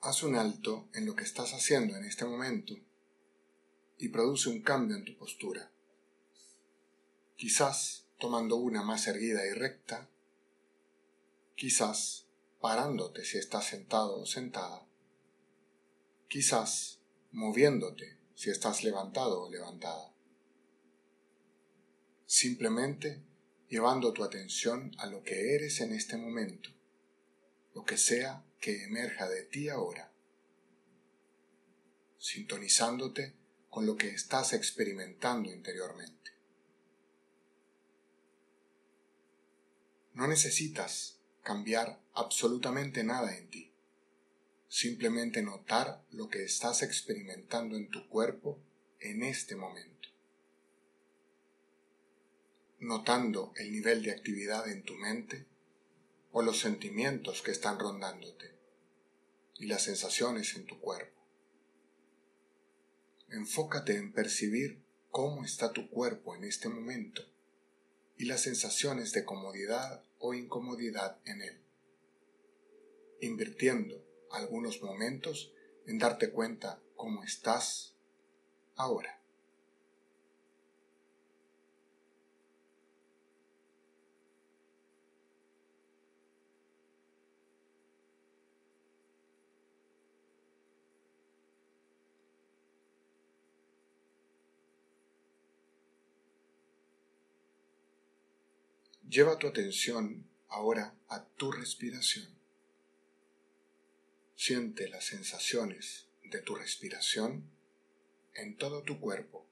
Haz un alto en lo que estás haciendo en este momento y produce un cambio en tu postura. Quizás tomando una más erguida y recta, quizás parándote si estás sentado o sentada, quizás moviéndote si estás levantado o levantada. Simplemente llevando tu atención a lo que eres en este momento, lo que sea que emerja de ti ahora, sintonizándote con lo que estás experimentando interiormente. No necesitas cambiar absolutamente nada en ti, simplemente notar lo que estás experimentando en tu cuerpo en este momento. Notando el nivel de actividad en tu mente los sentimientos que están rondándote y las sensaciones en tu cuerpo. Enfócate en percibir cómo está tu cuerpo en este momento y las sensaciones de comodidad o incomodidad en él, invirtiendo algunos momentos en darte cuenta cómo estás ahora. Lleva tu atención ahora a tu respiración. Siente las sensaciones de tu respiración en todo tu cuerpo.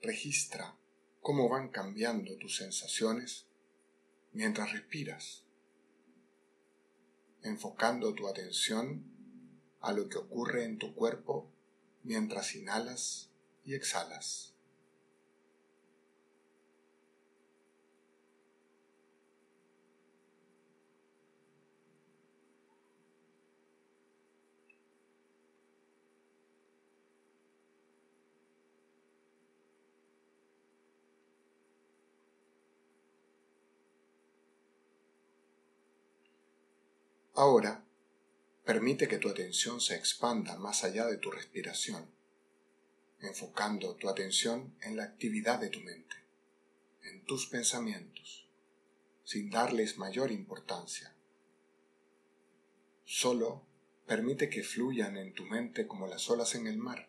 Registra cómo van cambiando tus sensaciones mientras respiras, enfocando tu atención a lo que ocurre en tu cuerpo mientras inhalas y exhalas. Ahora, permite que tu atención se expanda más allá de tu respiración, enfocando tu atención en la actividad de tu mente, en tus pensamientos, sin darles mayor importancia. Solo permite que fluyan en tu mente como las olas en el mar,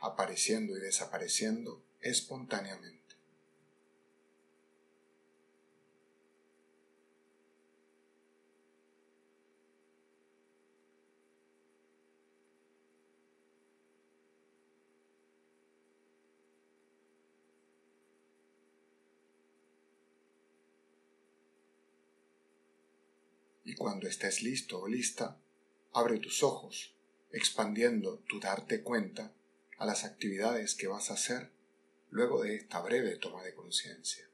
apareciendo y desapareciendo espontáneamente. Y cuando estés listo o lista, abre tus ojos, expandiendo tu darte cuenta a las actividades que vas a hacer luego de esta breve toma de conciencia.